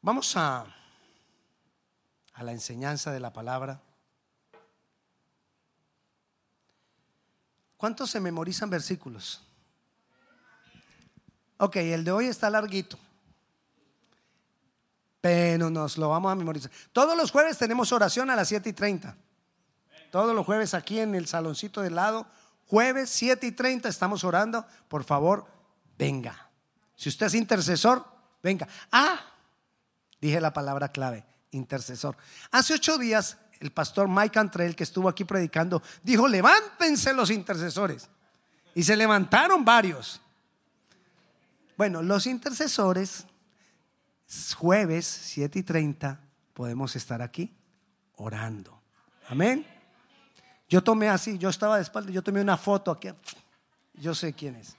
Vamos a, a la enseñanza de la palabra. ¿Cuántos se memorizan versículos? Ok, el de hoy está larguito. Pero nos lo vamos a memorizar. Todos los jueves tenemos oración a las 7 y 30. Todos los jueves aquí en el saloncito del lado. Jueves 7 y 30 estamos orando. Por favor, venga. Si usted es intercesor, venga. Ah, dije la palabra clave, intercesor. Hace ocho días el pastor Mike Antrell, que estuvo aquí predicando, dijo, levántense los intercesores. Y se levantaron varios. Bueno, los intercesores, jueves 7 y 30, podemos estar aquí orando. Amén. Yo tomé así, yo estaba de espalda, yo tomé una foto aquí. Yo sé quién es.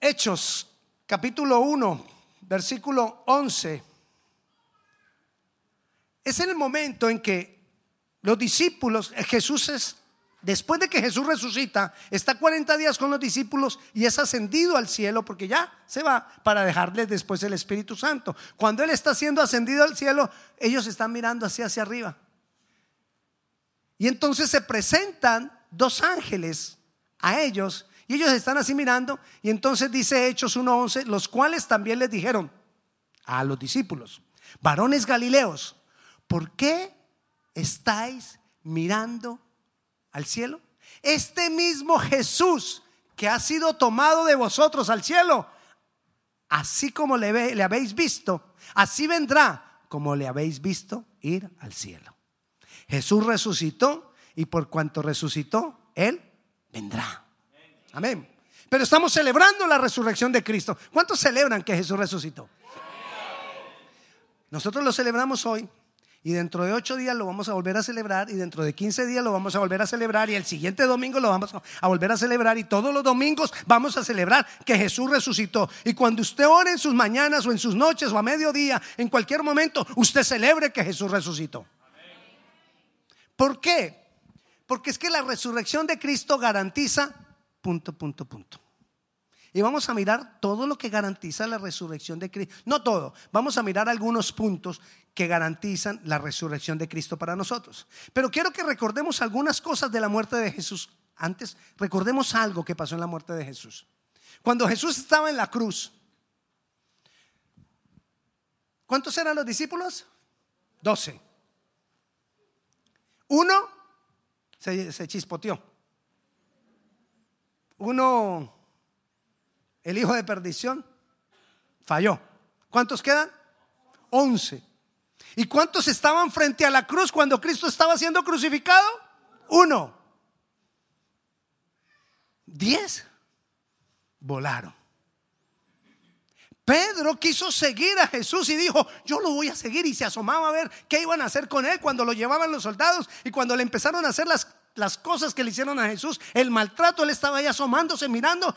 Hechos, capítulo 1, versículo 11. Es el momento en que los discípulos, Jesús es Después de que Jesús resucita, está 40 días con los discípulos y es ascendido al cielo porque ya se va para dejarles después el Espíritu Santo. Cuando Él está siendo ascendido al cielo, ellos están mirando hacia hacia arriba. Y entonces se presentan dos ángeles a ellos y ellos están así mirando y entonces dice Hechos 1.11, los cuales también les dijeron a los discípulos, varones galileos, ¿por qué estáis mirando al cielo. Este mismo Jesús que ha sido tomado de vosotros al cielo, así como le, le habéis visto, así vendrá como le habéis visto ir al cielo. Jesús resucitó y por cuanto resucitó, Él vendrá. Amén. Pero estamos celebrando la resurrección de Cristo. ¿Cuántos celebran que Jesús resucitó? Nosotros lo celebramos hoy y dentro de ocho días lo vamos a volver a celebrar y dentro de quince días lo vamos a volver a celebrar y el siguiente domingo lo vamos a volver a celebrar y todos los domingos vamos a celebrar que Jesús resucitó. Y cuando usted ore en sus mañanas o en sus noches o a mediodía, en cualquier momento, usted celebre que Jesús resucitó. ¿Por qué? Porque es que la resurrección de Cristo garantiza punto, punto, punto. Y vamos a mirar todo lo que garantiza la resurrección de Cristo. No todo, vamos a mirar algunos puntos que garantizan la resurrección de Cristo para nosotros. Pero quiero que recordemos algunas cosas de la muerte de Jesús. Antes, recordemos algo que pasó en la muerte de Jesús. Cuando Jesús estaba en la cruz, ¿cuántos eran los discípulos? Doce. Uno se, chispoteó. Uno el hijo de perdición, falló. ¿Cuántos quedan? Once. ¿Y cuántos estaban frente a la cruz cuando Cristo estaba siendo crucificado? Uno. Diez. Volaron. Pedro quiso seguir a Jesús y dijo, yo lo voy a seguir. Y se asomaba a ver qué iban a hacer con él cuando lo llevaban los soldados y cuando le empezaron a hacer las, las cosas que le hicieron a Jesús, el maltrato, él estaba ahí asomándose, mirando.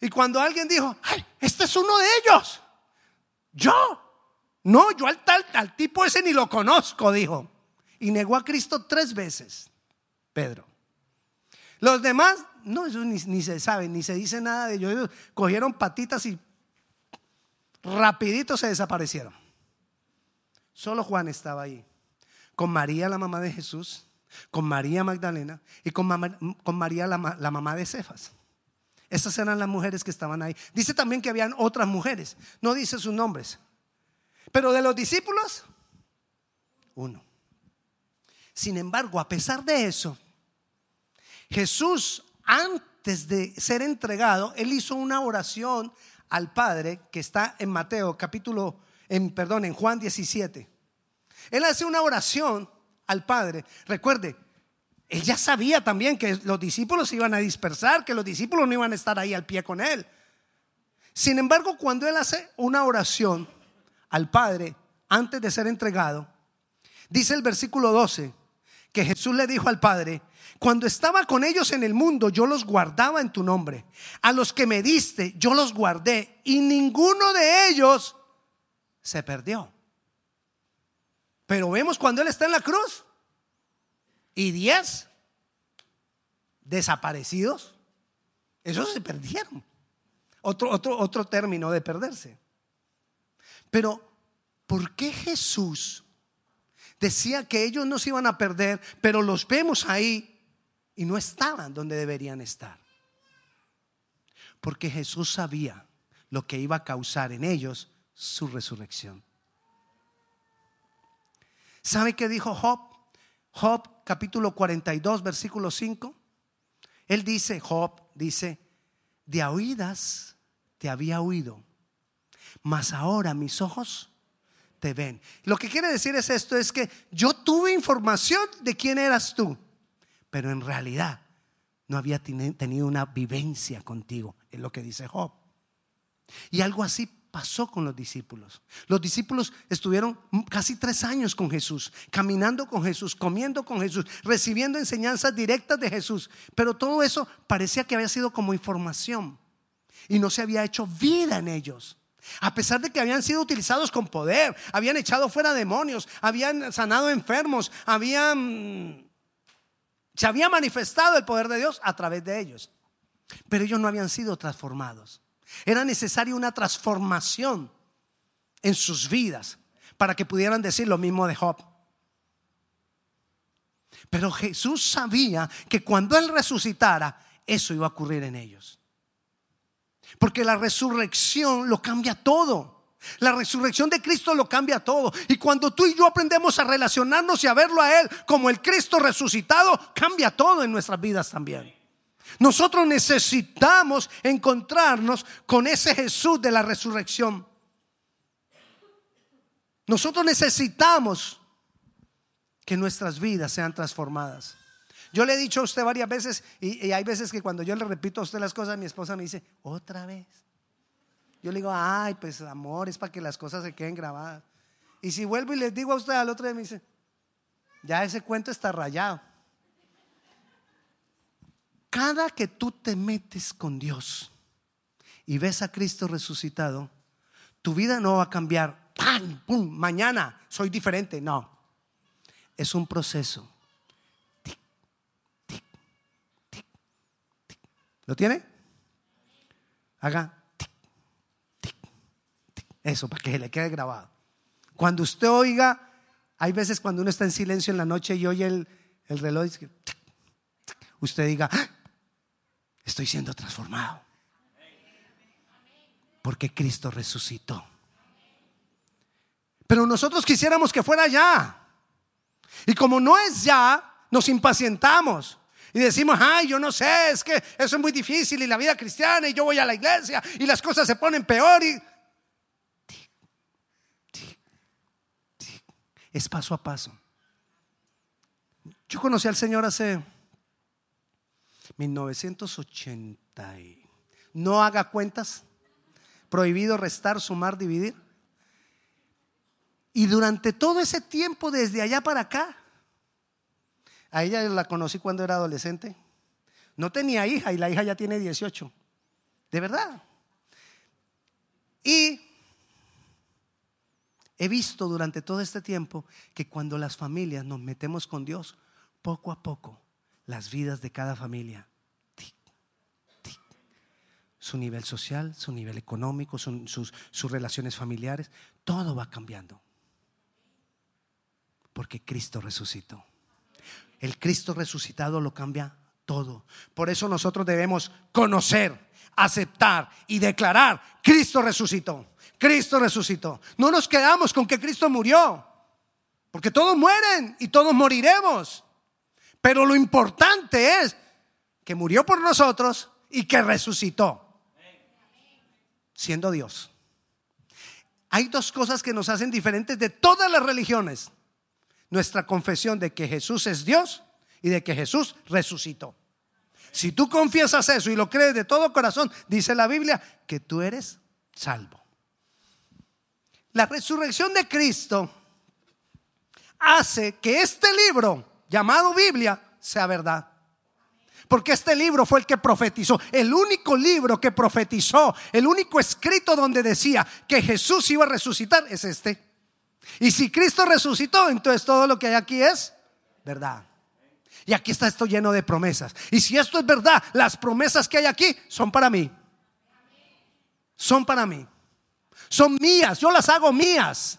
Y cuando alguien dijo, ay, este es uno de ellos, yo, no, yo al, tal, al tipo ese ni lo conozco, dijo. Y negó a Cristo tres veces, Pedro. Los demás, no, eso ni, se sabe, ni se dice nada de ellos. Ellos cogieron patitas y rapidito se desaparecieron. Solo Juan estaba ahí, con María, la mamá de Jesús, con María Magdalena y con, María, la, la mamá de Cefas. Esas eran las mujeres que estaban ahí. Dice también que habían otras mujeres. No dice sus nombres. Pero de los discípulos, uno. Sin embargo, a pesar de eso, Jesús, antes de ser entregado, él hizo una oración al Padre que está en Mateo capítulo, en, perdón, en Juan 17. Él hace una oración al Padre. Recuerde, él ya sabía también que los discípulos se iban a dispersar, que los discípulos no iban a estar ahí al pie con él. Sin embargo, cuando él hace una oración al Padre antes de ser entregado, dice el versículo 12 que Jesús le dijo al Padre, cuando estaba con ellos en el mundo, yo los guardaba en tu nombre. A los que me diste, yo los guardé y ninguno de ellos se perdió. Pero vemos cuando Él está en la cruz, y diez desaparecidos. Esos se perdieron. Otro, otro, otro término de perderse. Pero, ¿por qué Jesús decía que ellos no se iban a perder, pero los vemos ahí y no estaban donde deberían estar? Porque Jesús sabía lo que iba a causar en ellos su resurrección. ¿Sabe qué dijo Job? Job capítulo 42, versículo 5. Él dice, Job dice, de oídas te había oído, mas ahora mis ojos te ven. Lo que quiere decir es esto, es que yo tuve información de quién eras tú, pero en realidad no había tenido una vivencia contigo, es lo que dice Job. Y algo así pasó con los discípulos. Los discípulos estuvieron casi tres años con Jesús, caminando con Jesús, comiendo con Jesús, recibiendo enseñanzas directas de Jesús. Pero todo eso parecía que había sido como información y no se había hecho vida en ellos. A pesar de que habían sido utilizados con poder, habían echado fuera demonios, habían sanado enfermos, habían se había manifestado el poder de Dios a través de ellos. Pero ellos no habían sido transformados. Era necesaria una transformación en sus vidas para que pudieran decir lo mismo de Job. Pero Jesús sabía que cuando Él resucitara, eso iba a ocurrir en ellos. Porque la resurrección lo cambia todo. La resurrección de Cristo lo cambia todo. Y cuando tú y yo aprendemos a relacionarnos y a verlo a Él como el Cristo resucitado, cambia todo en nuestras vidas también. Nosotros necesitamos encontrarnos con ese Jesús de la resurrección. Nosotros necesitamos que nuestras vidas sean transformadas. Yo le he dicho a usted varias veces, y, hay veces que cuando yo le repito a usted las cosas, mi esposa me dice, otra vez. Yo le digo, ay, pues amor, es para que las cosas se queden grabadas. Y si vuelvo y les digo a usted al otro día, me dice, ya ese cuento está rayado cada que tú te metes con Dios y ves a Cristo resucitado, tu vida no va a cambiar. ¡Pam! ¡Pum! Mañana soy diferente. No. Es un proceso. ¿Lo tiene? Haga Eso, para que le quede grabado. Cuando usted oiga, hay veces cuando uno está en silencio en la noche y oye el, el reloj, usted diga, ¡Ah! Estoy siendo transformado. Porque Cristo resucitó. Pero nosotros quisiéramos que fuera ya. Y como no es ya, nos impacientamos. Y decimos, ay, yo no sé, es que eso es muy difícil y la vida cristiana y yo voy a la iglesia y las cosas se ponen peor y... Es paso a paso. Yo conocí al Señor hace 1980. No haga cuentas. Prohibido restar, sumar, dividir. Y durante todo ese tiempo, desde allá para acá, a ella la conocí cuando era adolescente. No tenía hija y la hija ya tiene 18. De verdad. Y he visto durante todo este tiempo que cuando las familias nos metemos con Dios, poco a poco las vidas de cada familia. Su nivel social, su nivel económico, sus, sus relaciones familiares, todo va cambiando. Porque Cristo resucitó. El Cristo resucitado lo cambia todo. Por eso nosotros debemos conocer, aceptar y declarar, Cristo resucitó. Cristo resucitó. No nos quedamos con que Cristo murió. Porque todos mueren y todos moriremos. Pero lo importante es que murió por nosotros y que resucitó, siendo Dios. Hay dos cosas que nos hacen diferentes de todas las religiones. Nuestra confesión de que Jesús es Dios y de que Jesús resucitó. Si tú confiesas eso y lo crees de todo corazón, dice la Biblia, que tú eres salvo. La resurrección de Cristo hace que este libro llamado Biblia sea verdad. Porque este libro fue el que profetizó, el único libro que profetizó, el único escrito donde decía que Jesús iba a resucitar es este. Y si Cristo resucitó, entonces todo lo que hay aquí es verdad. Y aquí está esto lleno de promesas. Y si esto es verdad, las promesas que hay aquí son para mí. Son para mí. Son mías, yo las hago mías.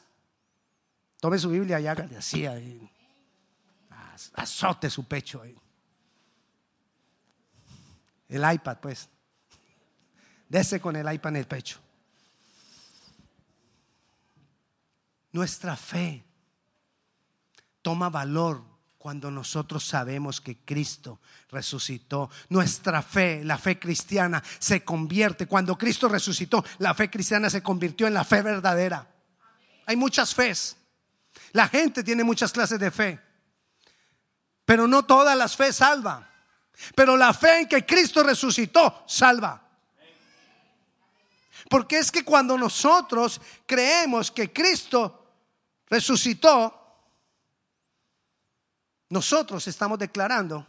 Tome su Biblia y hágale así ahí. Azote su pecho. El iPad, pues. Dese con el iPad en el pecho. Nuestra fe toma valor cuando nosotros sabemos que Cristo resucitó. Nuestra fe, la fe cristiana, se convierte. Cuando Cristo resucitó, la fe cristiana se convirtió en la fe verdadera. Hay muchas fes. La gente tiene muchas clases de fe. Pero no todas las fe salvan. Pero la fe en que Cristo resucitó salva. Porque es que cuando nosotros creemos que Cristo resucitó, nosotros estamos declarando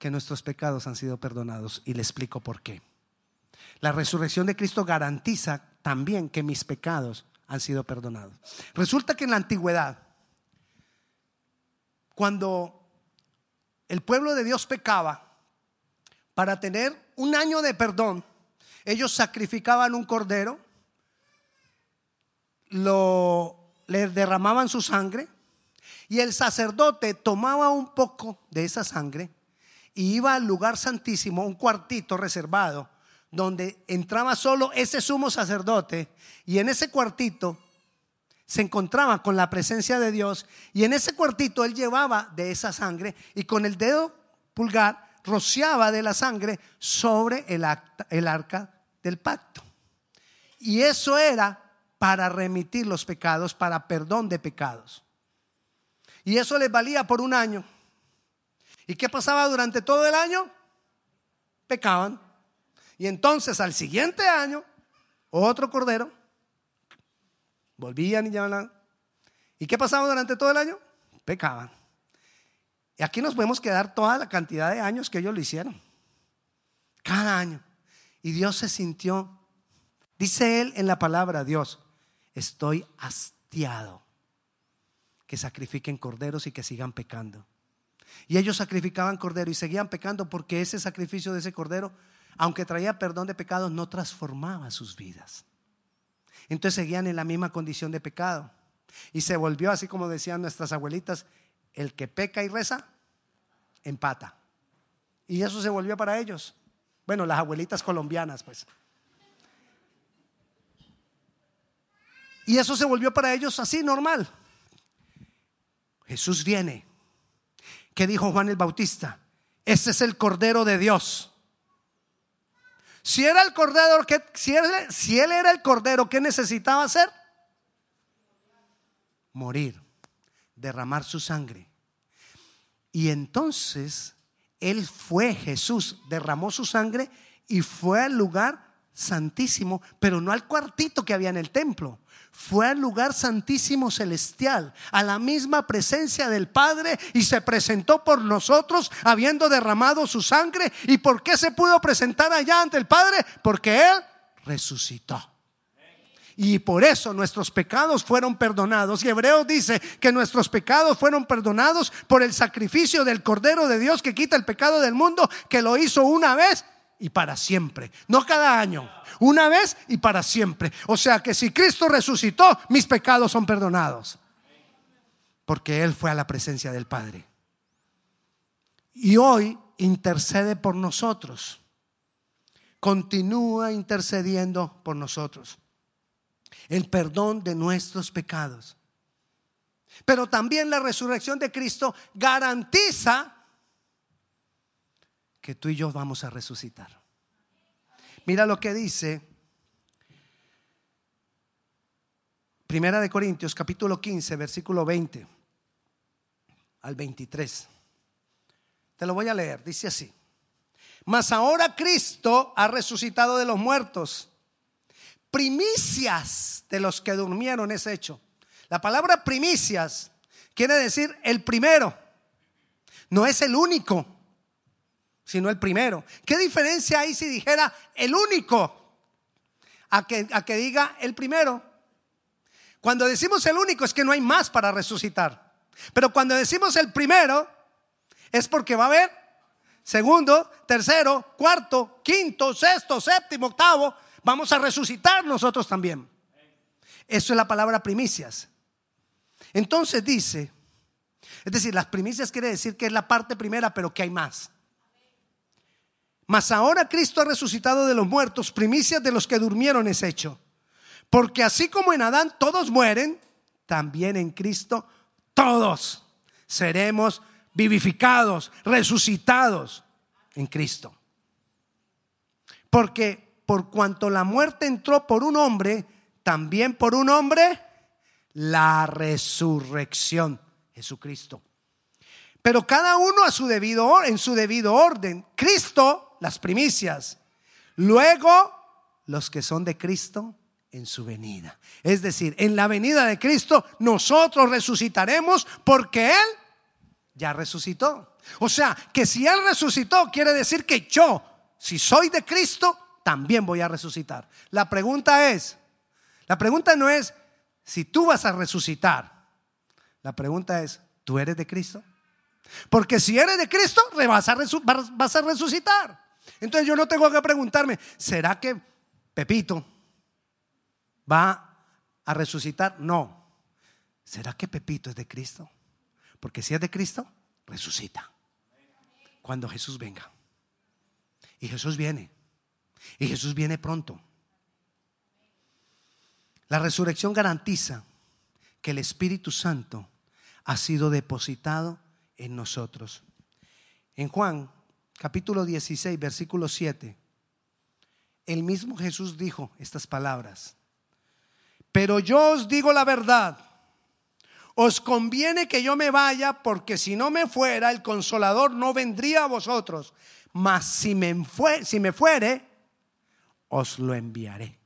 que nuestros pecados han sido perdonados y le explico por qué. La resurrección de Cristo garantiza también que mis pecados han sido perdonados. Resulta que en la antigüedad, cuando el pueblo de Dios pecaba, para tener un año de perdón, ellos sacrificaban un cordero, lo le derramaban su sangre y el sacerdote tomaba un poco de esa sangre y iba al lugar santísimo, un cuartito reservado, donde entraba solo ese sumo sacerdote y en ese cuartito se encontraba con la presencia de Dios y en ese cuartito él llevaba de esa sangre y con el dedo pulgar rociaba de la sangre sobre el, arca del pacto. Y eso era para remitir los pecados, para perdón de pecados. Y eso les valía por un año. ¿Y qué pasaba durante todo el año? Pecaban. Y entonces al siguiente año, otro cordero, volvían y llamaban. ¿Y qué pasaba durante todo el año? Pecaban. Y aquí nos podemos quedar toda la cantidad de años que ellos lo hicieron. Cada año. Y Dios se sintió, dice él en la palabra Dios, estoy hastiado que sacrifiquen corderos y que sigan pecando. Y ellos sacrificaban cordero y seguían pecando porque ese sacrificio de ese cordero, aunque traía perdón de pecados, no transformaba sus vidas. Entonces seguían en la misma condición de pecado. Y se volvió así como decían nuestras abuelitas, el que peca y reza, empata. Y eso se volvió para ellos. Bueno, las abuelitas colombianas, pues. Y eso se volvió para ellos así, normal. Jesús viene. ¿Qué dijo Juan el Bautista? Ese es el Cordero de Dios. Si era el Cordero, que, si, él, si él era el Cordero, ¿qué necesitaba hacer? Morir, derramar su sangre. Y entonces Él fue, Jesús, derramó su sangre y fue al lugar santísimo, pero no al cuartito que había en el templo fue al lugar santísimo celestial, a la misma presencia del Padre y se presentó por nosotros habiendo derramado su sangre. ¿Y por qué se pudo presentar allá ante el Padre? Porque Él resucitó. Y por eso nuestros pecados fueron perdonados. Y Hebreo dice que nuestros pecados fueron perdonados por el sacrificio del Cordero de Dios que quita el pecado del mundo, que lo hizo una vez y para siempre, no cada año, una vez y para siempre. O sea que si Cristo resucitó, mis pecados son perdonados, porque Él fue a la presencia del Padre. Y hoy intercede por nosotros, continúa intercediendo por nosotros, el perdón de nuestros pecados. Pero también la resurrección de Cristo garantiza que tú y yo vamos a resucitar. Mira lo que dice Primera de Corintios capítulo 15, versículo 20 al 23. Te lo voy a leer, dice así. Mas ahora Cristo ha resucitado de los muertos. Primicias de los que durmieron es hecho. La palabra primicias quiere decir el primero. No es el único sino el primero. ¿Qué diferencia hay si dijera el único a que, a que diga el primero? Cuando decimos el único es que no hay más para resucitar. Pero cuando decimos el primero es porque va a haber segundo, tercero, cuarto, quinto, sexto, séptimo, octavo. vamos a resucitar nosotros también. Eso es la palabra primicias. Entonces dice, es decir, las primicias quiere decir que es la parte primera, pero que hay más. Mas ahora Cristo ha resucitado de los muertos, primicias de los que durmieron es hecho. Porque así como en Adán todos mueren, también en Cristo todos seremos vivificados, resucitados en Cristo. Porque por cuanto la muerte entró por un hombre, también por un hombre la resurrección, Jesucristo. Pero cada uno a su debido en su debido orden. Cristo, las primicias. Luego los que son de Cristo en su venida. Es decir, en la venida de Cristo nosotros resucitaremos porque Él ya resucitó. O sea, que si Él resucitó, quiere decir que yo, si soy de Cristo, también voy a resucitar. La pregunta es, la pregunta no es si tú vas a resucitar. La pregunta es, ¿tú eres de Cristo? Porque si eres de Cristo, vas a, resucitar. Entonces yo no tengo que preguntarme, ¿será que Pepito va a resucitar? No. ¿Será que Pepito es de Cristo? Porque si es de Cristo, resucita. Cuando Jesús venga. Y Jesús viene. Y Jesús viene pronto. La resurrección garantiza que el Espíritu Santo ha sido depositado en nosotros. En Juan capítulo 16, versículo 7, el mismo Jesús dijo estas palabras. Pero yo os digo la verdad. Os conviene que yo me vaya porque si no me fuera el consolador no vendría a vosotros. Mas si me, si me fuere, os lo enviaré.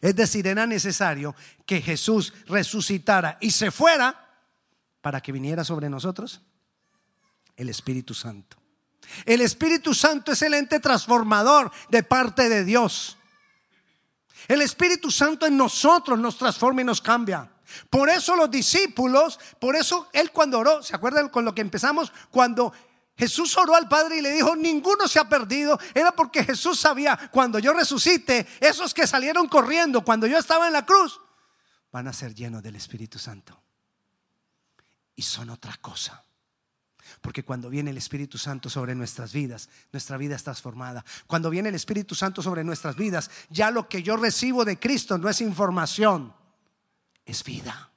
Es decir, era necesario que Jesús resucitara y se fuera para que viniera sobre nosotros el Espíritu Santo. El Espíritu Santo es el ente transformador de parte de Dios. El Espíritu Santo en nosotros nos transforma y nos cambia. Por eso los discípulos, por eso él cuando oró, ¿se acuerdan con lo que empezamos? Cuando Jesús oró al Padre y le dijo, ninguno se ha perdido. Era porque Jesús sabía, cuando yo resucite, esos que salieron corriendo cuando yo estaba en la cruz, van a ser llenos del Espíritu Santo. Y son otra cosa. Porque cuando viene el Espíritu Santo sobre nuestras vidas, nuestra vida es transformada. Cuando viene el Espíritu Santo sobre nuestras vidas, ya lo que yo recibo de Cristo no es información, es vida.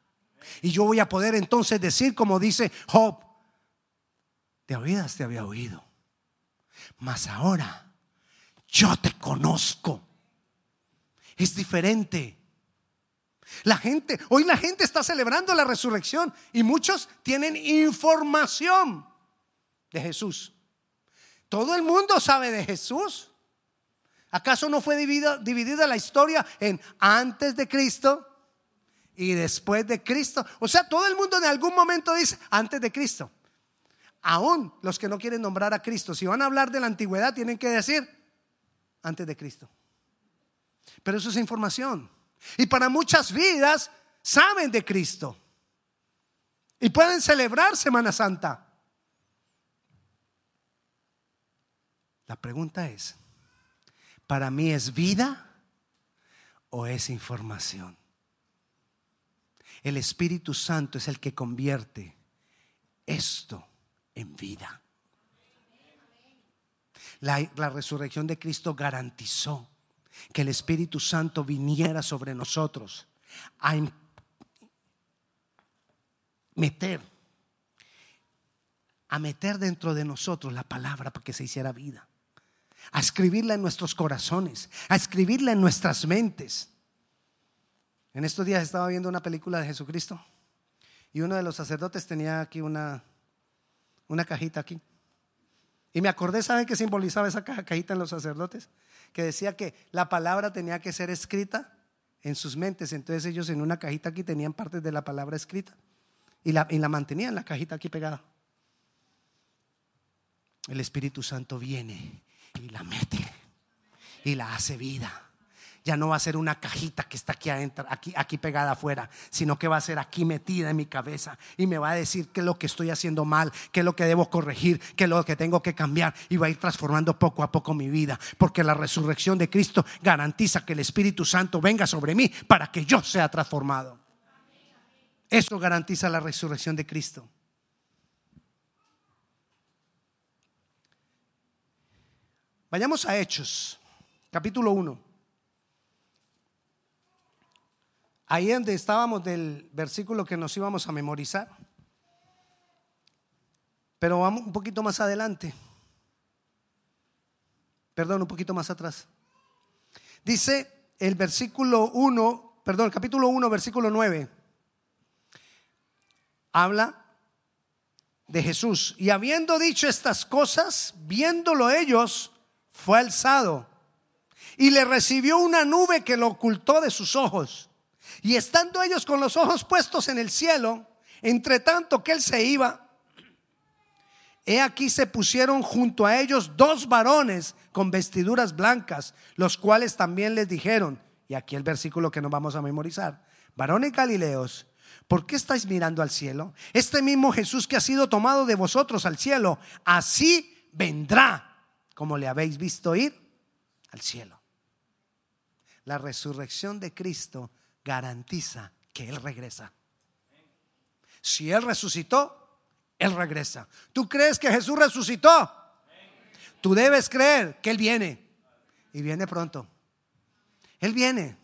Y yo voy a poder entonces decir, como dice Job, de oídas te había oído, mas ahora yo te conozco. Es diferente. La gente, hoy la gente está celebrando la resurrección y muchos tienen información de Jesús. Todo el mundo sabe de Jesús. ¿Acaso no fue dividida, la historia en antes de Cristo y después de Cristo? O sea, todo el mundo en algún momento dice antes de Cristo. Aún los que no quieren nombrar a Cristo, si van a hablar de la antigüedad, tienen que decir antes de Cristo. Pero eso es información. Y para muchas vidas saben de Cristo. Y pueden celebrar Semana Santa. La pregunta es, ¿para mí es vida o es información? El Espíritu Santo es el que convierte esto en vida. La, resurrección de Cristo garantizó que el Espíritu Santo viniera sobre nosotros a meter, a meter dentro de nosotros la palabra para que se hiciera vida, a escribirla en nuestros corazones, a escribirla en nuestras mentes. En estos días estaba viendo una película de Jesucristo y uno de los sacerdotes tenía aquí una, una cajita aquí. Y me acordé, ¿saben qué simbolizaba esa cajita en los sacerdotes? Que decía que la palabra tenía que ser escrita en sus mentes. Entonces ellos en una cajita aquí tenían partes de la palabra escrita y la, y la mantenían la cajita aquí pegada. El Espíritu Santo viene y la mete y la hace vida ya no va a ser una cajita que está aquí adentro, aquí, aquí pegada afuera, sino que va a ser aquí metida en mi cabeza y me va a decir qué es lo que estoy haciendo mal, qué es lo que debo corregir, qué es lo que tengo que cambiar y va a ir transformando poco a poco mi vida, porque la resurrección de Cristo garantiza que el Espíritu Santo venga sobre mí para que yo sea transformado. Eso garantiza la resurrección de Cristo. Vayamos a Hechos, capítulo 1. Ahí donde estábamos del versículo que nos íbamos a memorizar. Pero vamos un poquito más adelante. Perdón, un poquito más atrás. Dice el versículo 1, perdón, el capítulo 1, versículo 9. Habla de Jesús. Y habiendo dicho estas cosas, viéndolo ellos, fue alzado y le recibió una nube que lo ocultó de sus ojos. Y estando ellos con los ojos puestos en el cielo, entre tanto que él se iba, he aquí se pusieron junto a ellos dos varones con vestiduras blancas, los cuales también les dijeron, y aquí el versículo que nos vamos a memorizar, varones galileos, ¿por qué estáis mirando al cielo? Este mismo Jesús que ha sido tomado de vosotros al cielo, así vendrá como le habéis visto ir al cielo. La resurrección de Cristo garantiza que Él regresa. Si Él resucitó, Él regresa. ¿Tú crees que Jesús resucitó? Tú debes creer que Él viene. Y viene pronto. Él viene.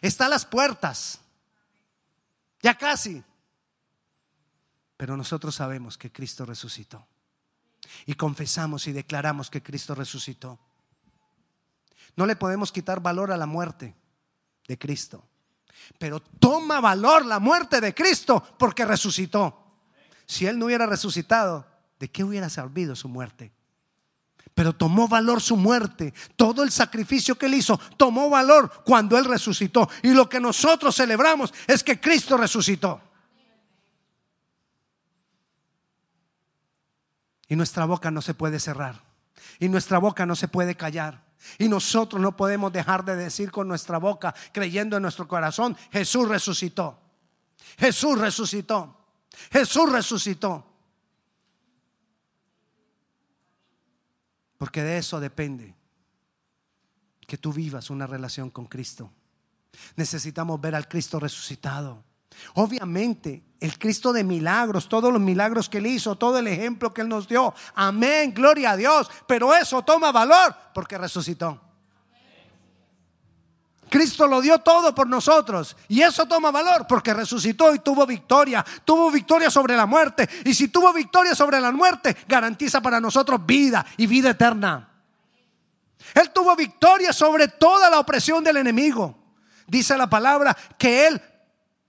Está a las puertas. Ya casi. Pero nosotros sabemos que Cristo resucitó y confesamos y declaramos que Cristo resucitó. No le podemos quitar valor a la muerte de Cristo, pero toma valor la muerte de Cristo porque resucitó. Si Él no hubiera resucitado, ¿de qué hubiera servido su muerte? Pero tomó valor su muerte. Todo el sacrificio que Él hizo tomó valor cuando Él resucitó. Y lo que nosotros celebramos es que Cristo resucitó. Y nuestra boca no se puede cerrar. Y nuestra boca no se puede callar. Y nosotros no podemos dejar de decir con nuestra boca, creyendo en nuestro corazón, Jesús resucitó. Jesús resucitó. Jesús resucitó. Porque de eso depende que tú vivas una relación con Cristo. Necesitamos ver al Cristo resucitado. Obviamente, el Cristo de milagros, todos los milagros que él hizo, todo el ejemplo que él nos dio. Amén, gloria a Dios. Pero eso toma valor porque resucitó. Cristo lo dio todo por nosotros y eso toma valor porque resucitó y tuvo victoria, tuvo victoria sobre la muerte y si tuvo victoria sobre la muerte garantiza para nosotros vida y vida eterna. Él tuvo victoria sobre toda la opresión del enemigo. Dice la palabra que él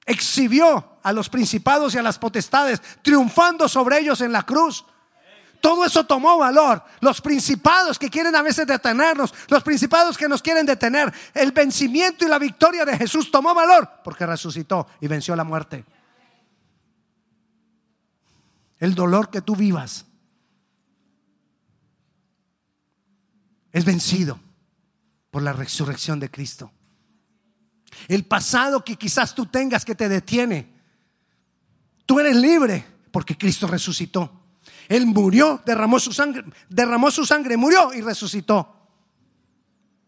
exhibió a los principados y a las potestades, triunfando sobre ellos en la cruz. Todo eso tomó valor. Los principados que quieren a veces detenernos, los principados que nos quieren detener, el vencimiento y la victoria de Jesús tomó valor porque resucitó y venció la muerte. El dolor que tú vivas es vencido por la resurrección de Cristo. El pasado que quizás tú tengas que te detiene. Tú eres libre porque Cristo resucitó. Él murió, derramó su sangre, derramó su sangre, murió y resucitó.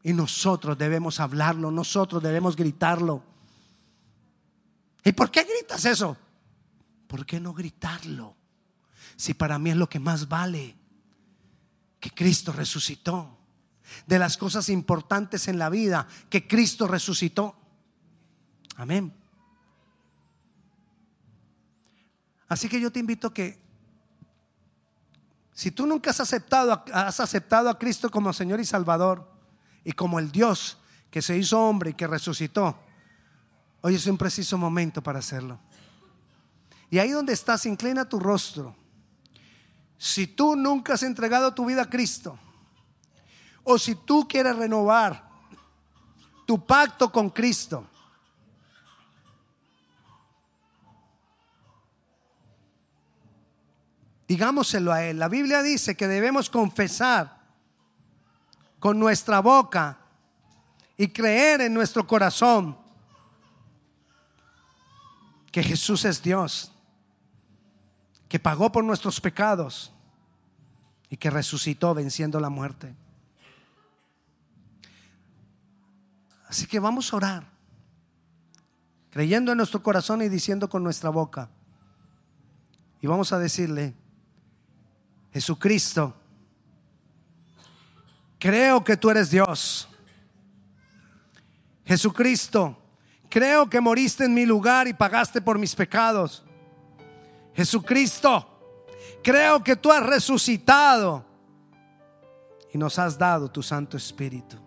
Y nosotros debemos hablarlo, nosotros debemos gritarlo. ¿Y por qué gritas eso? ¿Por qué no gritarlo? Si para mí es lo que más vale que Cristo resucitó. De las cosas importantes en la vida, que Cristo resucitó. Amén. Así que yo te invito que si tú nunca has aceptado, has aceptado a Cristo como Señor y Salvador y como el Dios que se hizo hombre y que resucitó, hoy es un preciso momento para hacerlo. Y ahí donde estás, inclina tu rostro. Si tú nunca has entregado tu vida a Cristo, o si tú quieres renovar tu pacto con Cristo, Digámoselo a Él. La Biblia dice que debemos confesar con nuestra boca y creer en nuestro corazón que Jesús es Dios, que pagó por nuestros pecados y que resucitó venciendo la muerte. Así que vamos a orar, creyendo en nuestro corazón y diciendo con nuestra boca. Y vamos a decirle, Jesucristo, creo que tú eres Dios. Jesucristo, creo que moriste en mi lugar y pagaste por mis pecados. Jesucristo, creo que tú has resucitado y nos has dado tu Santo Espíritu.